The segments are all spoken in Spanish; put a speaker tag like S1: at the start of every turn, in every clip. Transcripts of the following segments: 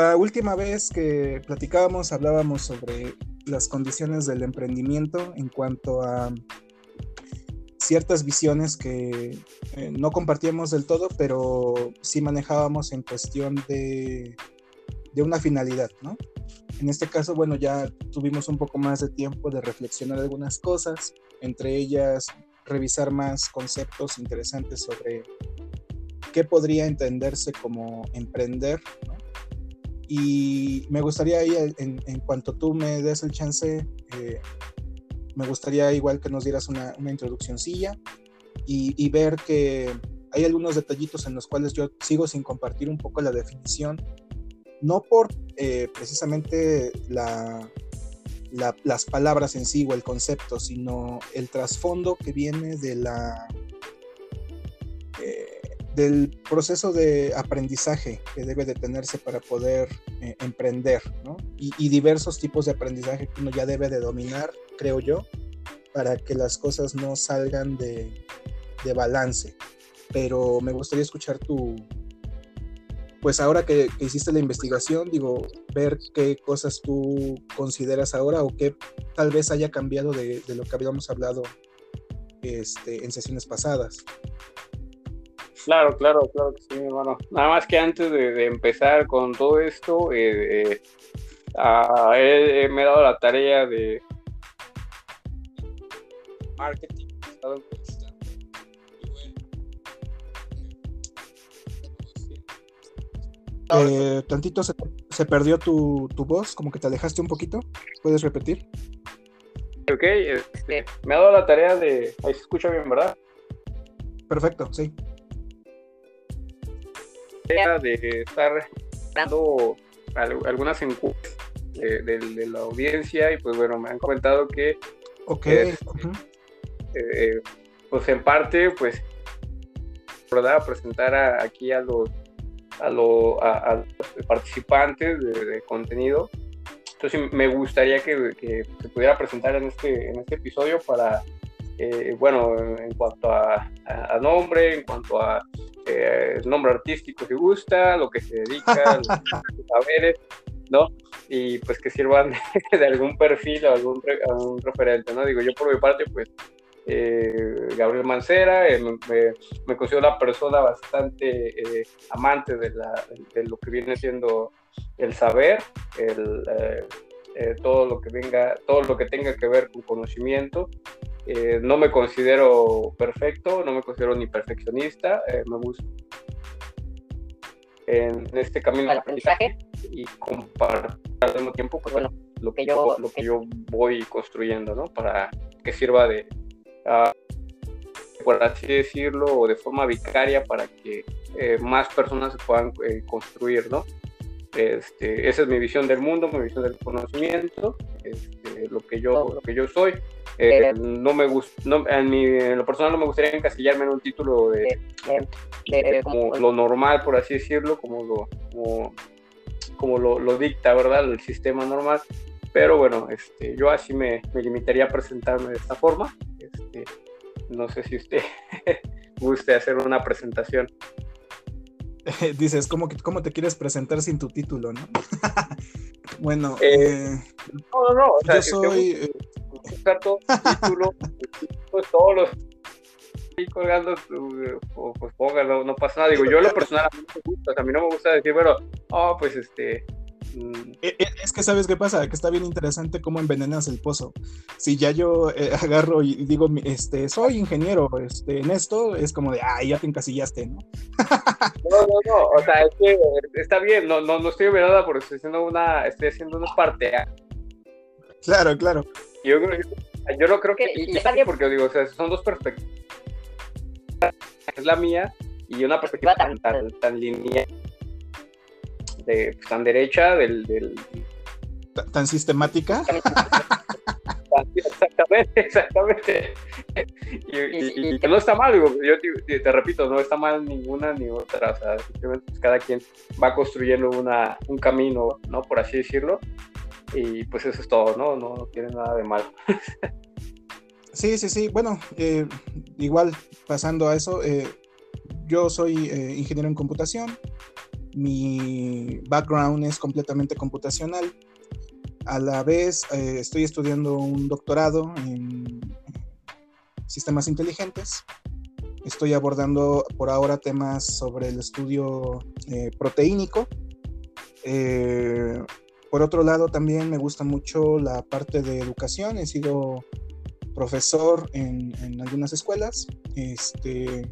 S1: La última vez que platicábamos hablábamos sobre las condiciones del emprendimiento en cuanto a ciertas visiones que eh, no compartíamos del todo, pero sí manejábamos en cuestión de, de una finalidad, ¿no? En este caso, bueno, ya tuvimos un poco más de tiempo de reflexionar algunas cosas, entre ellas revisar más conceptos interesantes sobre qué podría entenderse como emprender, ¿no? Y me gustaría ahí, en, en, cuanto tú me des el chance, eh, me gustaría igual que nos dieras una, una introduccióncilla y, y, ver que hay algunos detallitos en los cuales yo sigo sin compartir un poco la definición, no por eh, precisamente la, la, las palabras en sí o el concepto, sino el trasfondo que viene de la... Del proceso de aprendizaje que debe de tenerse para poder eh, emprender, ¿no? Y, diversos tipos de aprendizaje que uno ya debe de dominar, creo yo, para que las cosas no salgan de, de balance. Pero me gustaría escuchar tu, pues ahora que, que, hiciste la investigación, digo, ver qué cosas tú consideras ahora o qué tal vez haya cambiado de, de lo que habíamos hablado este, en sesiones pasadas.
S2: Claro, claro, claro que sí, hermano. Nada más que antes de, de empezar con todo esto, eh, eh, eh, me he dado la tarea de marketing.
S1: Eh, tantito se, se perdió tu, tu, voz, como que te alejaste un poquito. ¿Puedes repetir?
S2: Ok, este, me ha dado la tarea de. Ahí se escucha bien, ¿verdad?
S1: Perfecto, sí
S2: de estar dando algunas encuestas de, de, de, la audiencia y pues bueno, me han comentado que es, uh -huh. eh, pues en parte pues ¿verdad? presentar a, aquí a los a, lo, a, a los participantes de, de, contenido entonces me gustaría que, que, se pudiera presentar en este, en este episodio para eh, bueno, en cuanto a, a, nombre, en cuanto a eh, nombre artístico si gusta, lo que se dedica, los saberes, ¿no? Y pues que sirvan de, de algún perfil o algún, algún, referente, ¿no? Digo, yo por mi parte, pues, eh, Gabriel Mancera, eh, me, me, considero una persona bastante eh, amante de, la, de, lo que viene siendo el saber, el, todo lo que venga, todo lo que tenga que ver con conocimiento, eh, no me considero perfecto, no me considero ni perfeccionista, eh, me gusta en este camino de aprendizaje y compartir al mismo tiempo pues, bueno, lo, que yo, lo que yo voy construyendo, ¿no? Para que sirva de, uh, por así decirlo, o de forma vicaria para que eh, más personas se puedan eh, construir, ¿no? Este, esa es mi visión del mundo, mi visión del conocimiento, este, lo, que yo, lo que yo soy. Eh, no me gusta, no, en, mi, en, lo personal no me gustaría encasillarme en un título de, de, de como lo normal, por así decirlo, como lo, como, como lo, lo, dicta, ¿verdad? El sistema normal. Pero bueno, este, yo así me, me limitaría a presentarme de esta forma. Este, no sé si usted guste hacer una presentación.
S1: Dices, ¿cómo, ¿cómo te quieres presentar sin tu título, no? bueno, eh, eh,
S2: no, no, no. O sea,
S1: yo soy...
S2: Eh, todo título, pues todos los colgando, pues póngalo, no pasa nada. Digo, yo lo personal a mí no me gusta, a mí no me gusta decir, bueno, oh, pues este,
S1: mm. es que sabes qué pasa, que está bien interesante cómo envenenas el pozo. Si ya yo eh, agarro y digo, este, soy ingeniero este, en esto, es como de, ay, ya te encasillaste, ¿no?
S2: no, no, no, o sea, es que está bien, no, no, no estoy envenenada porque estoy haciendo una, estoy haciendo una parte. ¿eh?
S1: Claro, claro.
S2: Yo, yo no creo que, y, está bien porque digo, o sea, son dos perspectivas. Es la mía y una perspectiva tan, tan, tan lineal, de, pues, tan derecha, del... del...
S1: ¿Tan sistemática?
S2: exactamente, exactamente. Y, y, y, que no está mal, digo, yo te, te, repito, no está mal ninguna ni otra, o sea, simplemente pues, cada quien va construyendo una, un camino, ¿no? Por así decirlo, y pues eso es todo, ¿no? No, no tiene nada de malo.
S1: sí, sí, sí. Bueno, eh, igual pasando a eso, eh, yo soy eh, ingeniero en computación. mi background es completamente computacional. A la vez eh, estoy estudiando un doctorado en sistemas inteligentes. Estoy abordando por ahora temas sobre el estudio proteínico. Eh, por otro lado, también me gusta mucho la parte de educación. He sido profesor en, en algunas escuelas. Este,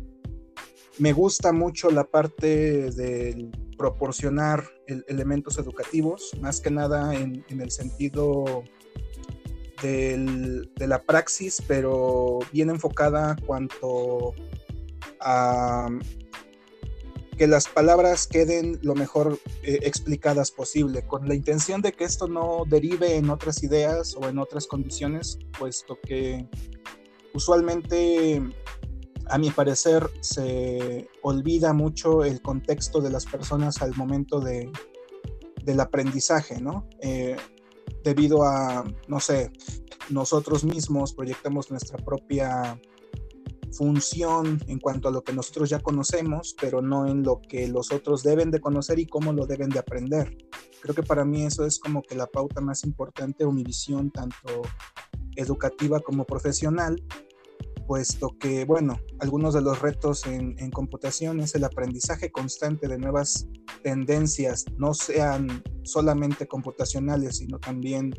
S1: me gusta mucho la parte del proporcionar elementos educativos, más que nada en, el sentido de la praxis, pero bien enfocada cuanto a que las palabras queden lo mejor eh, explicadas posible, con la intención de que esto no derive en otras ideas o en otras condiciones, puesto que usualmente a mi parecer se olvida mucho el contexto de las personas al momento de, del aprendizaje, ¿no? Eh, debido a, no sé, nosotros mismos proyectamos nuestra propia función en cuanto a lo que nosotros ya conocemos, pero no en lo que los otros deben de conocer y cómo lo deben de aprender. Creo que para mí eso es como que la pauta más importante o mi visión tanto educativa como profesional puesto que, bueno, algunos de los retos en, computación es el aprendizaje constante de nuevas tendencias, no sean solamente computacionales, sino también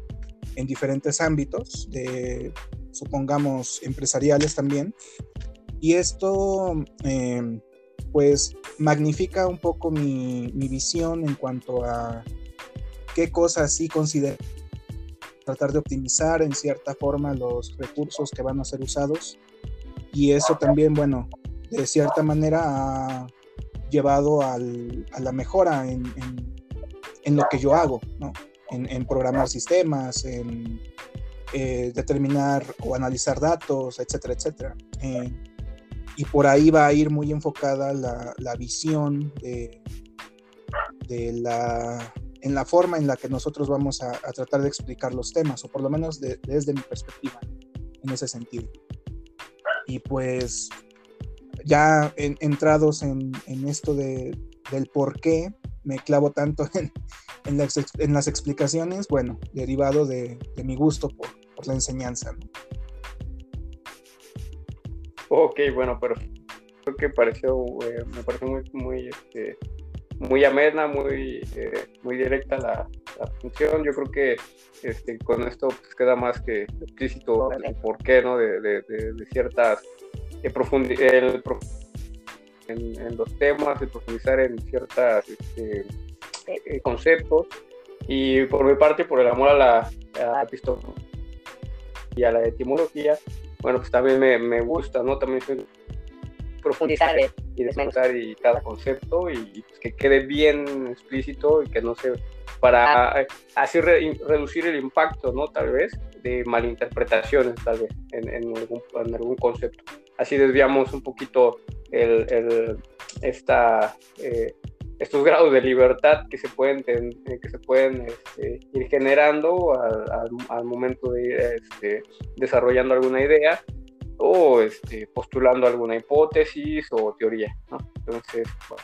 S1: en diferentes ámbitos, de, supongamos, empresariales también. Y esto, em, pues, magnifica un poco mi, mi visión en cuanto a qué cosas sí considero tratar de optimizar en cierta forma los recursos que van a ser usados y eso también, bueno, de cierta manera ha llevado a la mejora en, lo que yo hago, ¿no? En, programar sistemas, en eh, determinar o analizar datos, etcétera, etcétera. Eh, y por ahí va a ir muy enfocada la, visión de, la, en la forma en la que nosotros vamos a, tratar de explicar los temas, o por lo menos desde mi perspectiva, en ese sentido. Y pues ya entrados en, esto de, del por qué me clavo tanto en, en las, explicaciones, bueno, derivado de, mi gusto por, la enseñanza.
S2: Ok, bueno, pero creo que pareció, eh, me pareció muy, muy, este, muy amena, muy, eh, muy directa la, función. Yo creo que este, con esto pues, queda más que explícito el porqué ¿no? de, de, ciertas, el, en, los temas, el profundizar en ciertos este, eh, conceptos. Y por mi parte, por el amor a la, a y a la etimología, bueno, pues también me, me gusta, ¿no? También soy profundizar y desmenuzar y cada concepto y pues, que quede bien explícito y que no se para ah. así reducir el impacto, ¿no? Tal vez de malinterpretaciones, tal vez en, en, algún, en algún, concepto. Así desviamos un poquito el, el esta, eh, estos grados de libertad que se pueden, que se pueden este, ir generando al, al, momento de ir este, desarrollando alguna idea o este, postulando alguna hipótesis o teoría, ¿no? Entonces, bueno.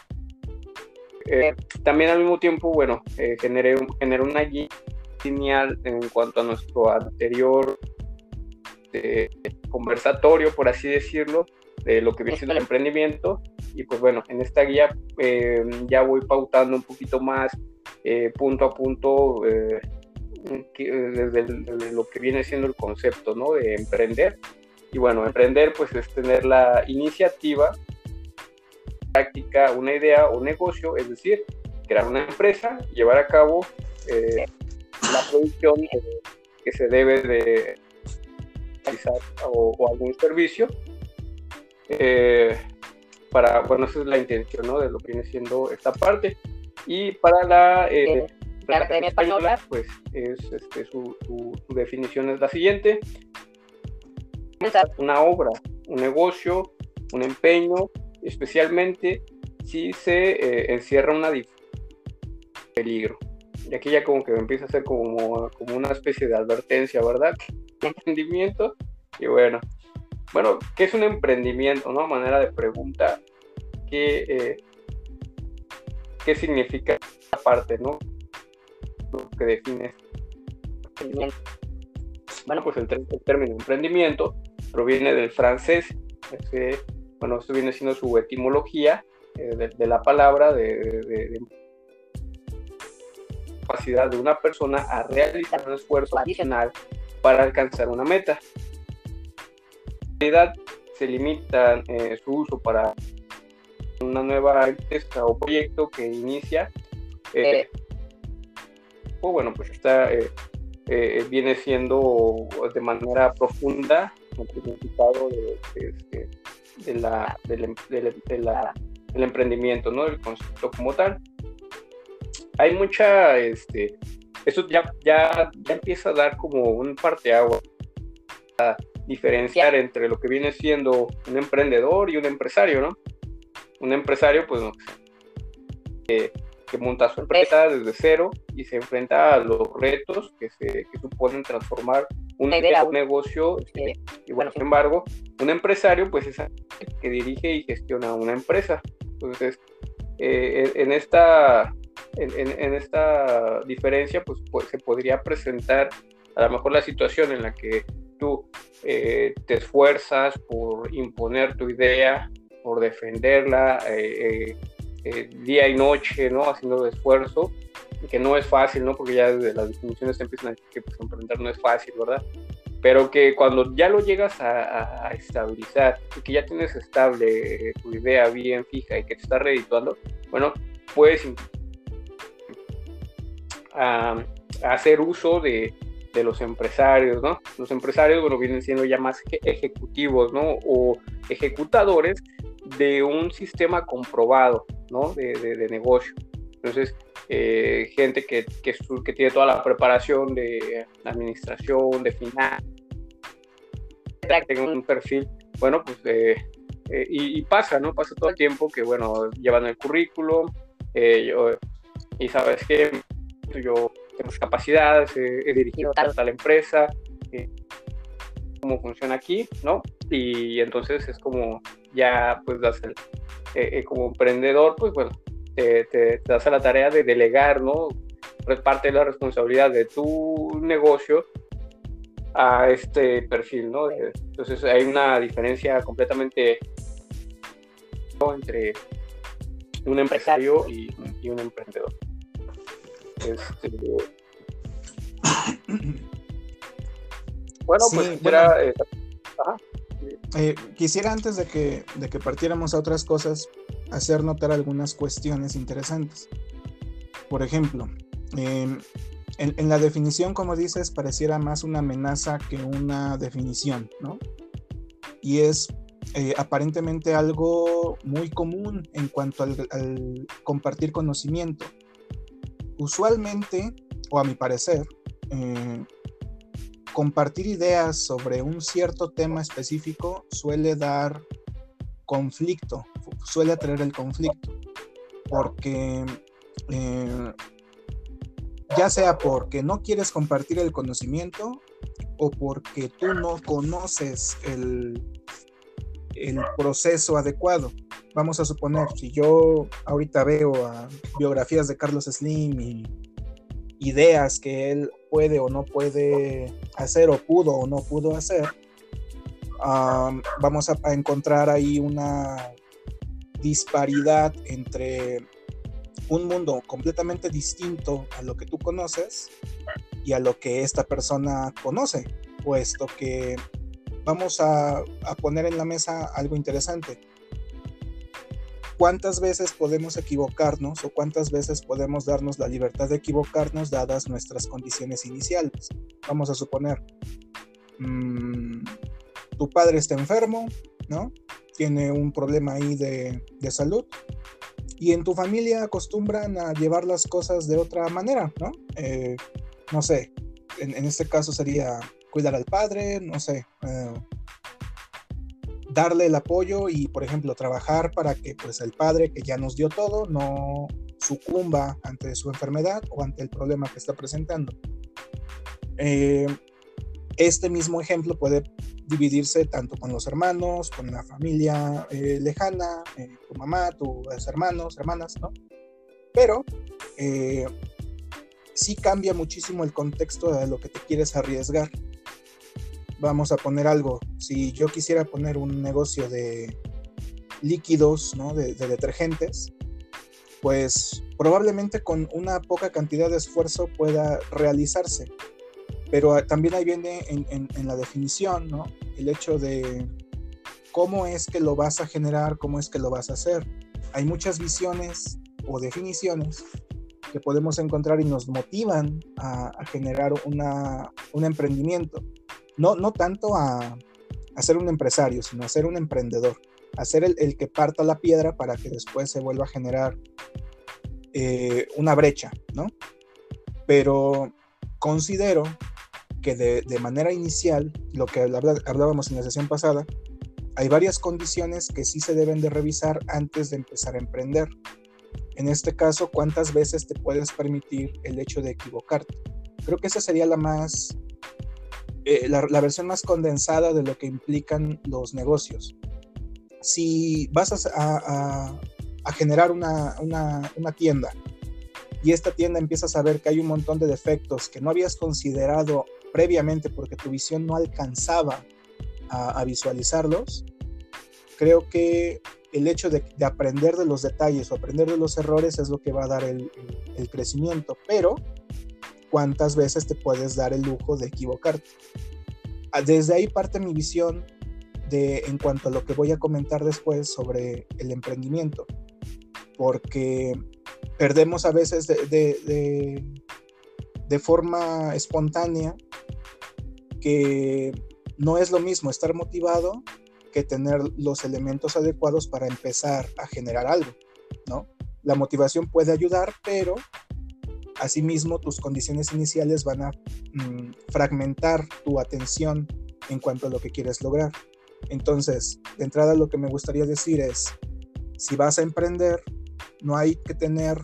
S2: Eh, también al mismo tiempo, bueno, eh, generé, una guía lineal en cuanto a nuestro anterior eh, conversatorio, por así decirlo, de lo que viene siendo el emprendimiento. Y pues bueno, en esta guía ya voy pautando un poquito más punto a punto desde, lo que viene siendo el concepto, ¿no? De emprender y bueno, emprender pues es tener la iniciativa, práctica, una idea o negocio, es decir, crear una empresa, llevar a cabo eh, la producción que se debe de realizar o, algún servicio. Eh, para, bueno, esa es la intención ¿no? de lo que viene siendo esta parte. Y para la, eh, la Academia Española, pues es, este, su, su definición es la siguiente una obra, un negocio, un empeño, especialmente si se eh, encierra una peligro. Y aquí ya como que empieza a ser como, como una especie de advertencia, ¿verdad? emprendimiento. Y bueno, bueno, ¿qué es un emprendimiento? ¿no? Manera de pregunta que eh, qué significa esta parte, ¿no? Lo que define. Bueno, pues el, término emprendimiento proviene del francés. bueno, esto viene siendo su etimología eh, de, la palabra de, capacidad de una persona a realizar un esfuerzo adicional para alcanzar una meta. En realidad se limita eh, su uso para una nueva empresa o proyecto que inicia. Eh, o bueno, pues está eh, viene siendo de manera profunda el significado de, este, la, del, emprendimiento, ¿no? El concepto como tal. Hay mucha, este, eso ya, ya, ya empieza a dar como un parteagua a diferenciar entre lo que viene siendo un emprendedor y un empresario, ¿no? Un empresario, pues, eh, que monta su empresa desde cero y se enfrenta a los retos que, se, que suponen transformar un negocio. y bueno, sin embargo, un empresario pues es que dirige y gestiona una empresa. Entonces, eh, en, esta, en, esta diferencia pues, pues, se podría presentar a lo mejor la situación en la que tú eh, te esfuerzas por imponer tu idea, por defenderla, eh, eh, día y noche, ¿no? Haciendo esfuerzo, que no es fácil, ¿no? Porque ya desde las definiciones empiezan a decir emprender no es fácil, ¿verdad? Pero que cuando ya lo llegas a, estabilizar y que ya tienes estable tu idea bien fija y que te está redituando, bueno, puedes hacer uso de, de los empresarios, ¿no? Los empresarios, bueno, vienen siendo ya más ejecutivos, ¿no? O ejecutadores de un sistema comprobado, ¿no? De, negocio. Entonces, eh, gente que, que, que, tiene toda la preparación de administración, de finanzas, tenga un perfil, bueno, pues, eh, eh, y, pasa, ¿no? Pasa todo el tiempo que, bueno, llevan el currículum, y sabes que yo tengo capacidades, he dirigido tal, tal empresa, cómo funciona aquí, ¿no? Y entonces es como ya pues das el, eh, eh, como emprendedor, pues bueno, te, te, das a la tarea de delegar, ¿no? Parte de la responsabilidad de tu negocio a este perfil, ¿no? Entonces hay una diferencia completamente entre un empresario y, y un emprendedor. Este, bueno, pues era, eh,
S1: eh, quisiera antes de que, de que partiéramos a otras cosas, hacer notar algunas cuestiones interesantes. Por ejemplo, em, en, la definición, como dices, pareciera más una amenaza que una definición, ¿no? Y es eh, aparentemente algo muy común en cuanto al, al, compartir conocimiento. Usualmente, o a mi parecer, eh, compartir ideas sobre un cierto tema específico suele dar conflicto, suele atraer el conflicto, porque eh, ya sea porque no quieres compartir el conocimiento o porque tú no conoces el, el proceso adecuado. Vamos a suponer, si yo ahorita veo biografías de Carlos Slim y ideas que él puede o no puede hacer o pudo o no pudo hacer, vamos a, encontrar ahí una disparidad entre un mundo completamente distinto a lo que tú conoces y a lo que esta persona conoce, puesto que vamos a poner en la mesa algo interesante cuántas veces podemos equivocarnos o cuántas veces podemos darnos la libertad de equivocarnos dadas nuestras condiciones iniciales. Vamos a suponer, mm, tu padre está enfermo, ¿no? Tiene un problema ahí de, salud y en tu familia acostumbran a llevar las cosas de otra manera, ¿no? Eh, no sé, en, este caso sería cuidar al padre, no sé, eh, darle el apoyo y, por ejemplo, trabajar para que pues, el padre que ya nos dio todo no sucumba ante su enfermedad o ante el problema que está presentando. Eh, este mismo ejemplo puede dividirse tanto con los hermanos, con la familia eh, lejana, eh, tu mamá, tus hermanos, hermanas, ¿no? pero eh, sí cambia muchísimo el contexto de lo que te quieres arriesgar. Vamos a poner algo, si yo quisiera poner un negocio de líquidos, ¿no? de, detergentes, pues probablemente con una poca cantidad de esfuerzo pueda realizarse. Pero también ahí viene en, la definición, ¿no? El hecho de cómo es que lo vas a generar, cómo es que lo vas a hacer. Hay muchas visiones o definiciones que podemos encontrar y nos motivan a, generar una, un emprendimiento. No, no tanto a, a, ser un empresario, sino a ser un emprendedor, a ser el, que parta la piedra para que después se vuelva a generar eh, una brecha, ¿no? Pero considero que de, de, manera inicial, lo que hablábamos en la sesión pasada, hay varias condiciones que sí se deben de revisar antes de empezar a emprender. En este caso, ¿cuántas veces te puedes permitir el hecho de equivocarte? Creo que esa sería la más, eh, la, versión más condensada de lo que implican los negocios. Si vas a, generar una, tienda y esta tienda empiezas a ver que hay un montón de defectos que no habías considerado previamente porque tu visión no alcanzaba a, visualizarlos, creo que el hecho de, aprender de los detalles o aprender de los errores es lo que va a dar el, crecimiento, pero ¿cuántas veces te puedes dar el lujo de equivocarte? Ah, desde ahí parte mi visión de, en cuanto a lo que voy a comentar después sobre el emprendimiento, porque perdemos a veces de, de forma espontánea que no es lo mismo estar motivado que tener los elementos adecuados para empezar a generar algo, ¿no? La motivación puede ayudar, pero asimismo tus condiciones iniciales van a mm, fragmentar tu atención en cuanto a lo que quieres lograr. Entonces, de entrada lo que me gustaría decir es, si vas a emprender, no hay que tener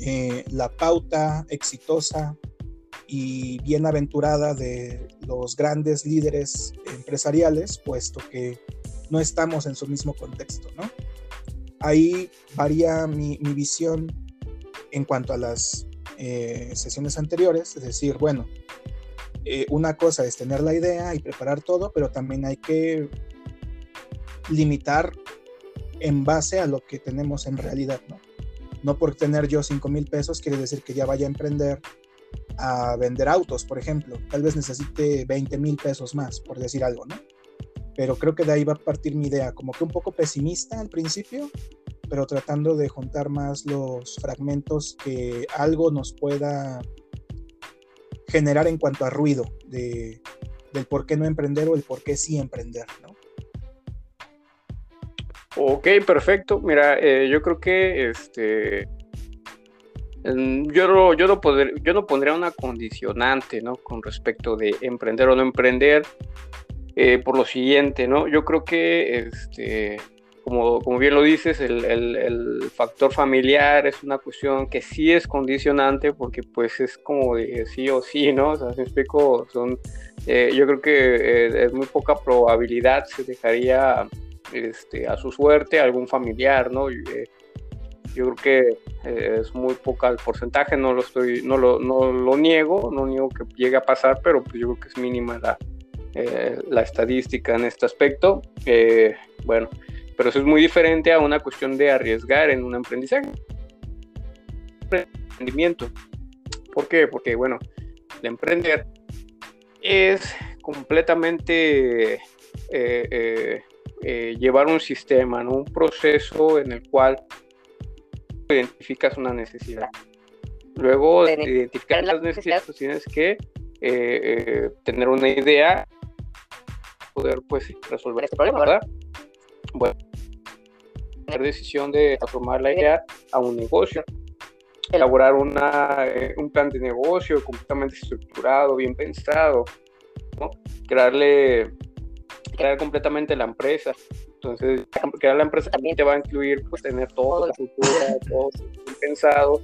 S1: eh, la pauta exitosa y bienaventurada de los grandes líderes empresariales, puesto que no estamos en su mismo contexto, ¿no? Ahí varía mi, visión en cuanto a las eh, sesiones anteriores, es decir, bueno, eh, una cosa es tener la idea y preparar todo, pero también hay que limitar en base a lo que tenemos en realidad, ¿no? No por tener yo 5 mil pesos quiere decir que ya vaya a emprender a vender autos, por ejemplo. Tal vez necesite 20 mil pesos más, por decir algo, ¿no? Pero creo que de ahí va a partir mi idea, como que un poco pesimista al principio, pero tratando de juntar más los fragmentos que algo nos pueda generar en cuanto a ruido de, del por qué no emprender o el por qué sí emprender, ¿no?
S2: Ok, perfecto. Mira, eh, yo creo que este yo no, yo, no yo no pondría una condicionante, ¿no? Con respecto de emprender o no emprender, eh, por lo siguiente, ¿no? Yo creo que, este, como, como bien lo dices, el, el, factor familiar es una cuestión que sí es condicionante porque pues es como sí o sí, ¿no? O sea, si explico, son, eh, yo creo que eh, es muy poca probabilidad se dejaría este, a su suerte algún familiar, ¿no? yo creo que eh, es muy poca el porcentaje, no lo estoy, no lo, no lo niego, no niego que llegue a pasar, pero pues yo creo que es mínima la, eh, la estadística en este aspecto. Eh, bueno, pero eso es muy diferente a una cuestión de arriesgar en un aprendizaje. Emprendimiento. ¿Por qué? Porque, bueno, el emprender es completamente llevar un sistema, ¿no? un proceso en el cual identificas una necesidad. Luego de identificar las necesidades, pues tienes que eh, eh, tener una idea, poder pues resolver este problema, ¿verdad? Bueno, tener decisión de transformar la idea a un negocio, elaborar una, eh, un plan de negocio completamente estructurado, bien pensado, ¿no? crearle, crear completamente la empresa, entonces, crear la empresa también te va a incluir pues, tener toda la cultura, todo pensado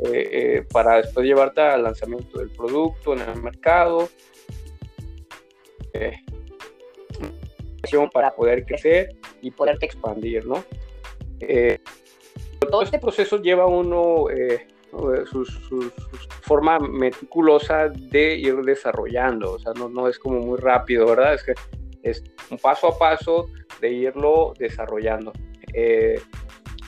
S2: eh, eh, para después llevarte al lanzamiento del producto en el mercado. Eh, para poder crecer y poderte expandir, ¿no? todo este proceso lleva uno eh, su, forma meticulosa de ir desarrollando, o sea, no, no es como muy rápido, ¿verdad? Es que es un paso a paso de irlo desarrollando. Eh,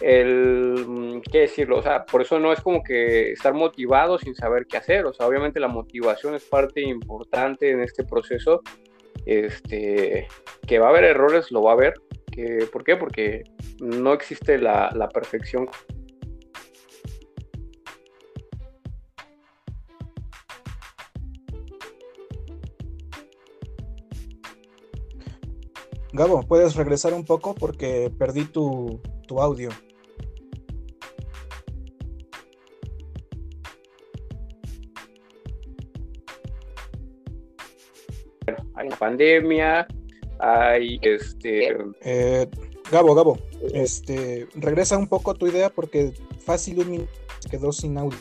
S2: el, ¿qué decirlo? O sea, por eso no es como que estar motivado sin saber qué hacer, o sea, obviamente la motivación es parte importante en este proceso, este, que va a haber errores, lo va a haber, que, ¿por qué? Porque no existe la, la perfección
S1: Gabo, ¿puedes regresar un poco? Porque perdí tu, tu audio.
S2: hay una pandemia, hay este...
S1: Eh, Gabo, Gabo, este, regresa un poco a tu idea porque fácil un minuto quedó sin audio.